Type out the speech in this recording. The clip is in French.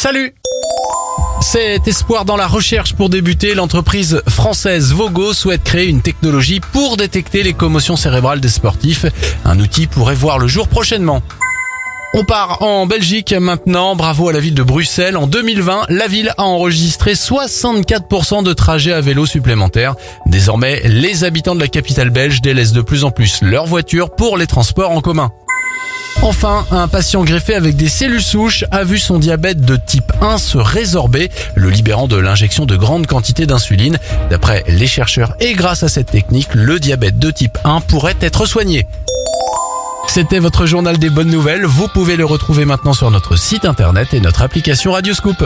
Salut cet espoir dans la recherche pour débuter, l'entreprise française Vogo souhaite créer une technologie pour détecter les commotions cérébrales des sportifs. Un outil pourrait voir le jour prochainement. On part en Belgique maintenant. Bravo à la ville de Bruxelles. En 2020, la ville a enregistré 64% de trajets à vélo supplémentaires. Désormais, les habitants de la capitale belge délaissent de plus en plus leur voiture pour les transports en commun. Enfin, un patient greffé avec des cellules souches a vu son diabète de type 1 se résorber, le libérant de l'injection de grandes quantités d'insuline. D'après les chercheurs et grâce à cette technique, le diabète de type 1 pourrait être soigné. C'était votre journal des bonnes nouvelles. Vous pouvez le retrouver maintenant sur notre site internet et notre application Radioscoop.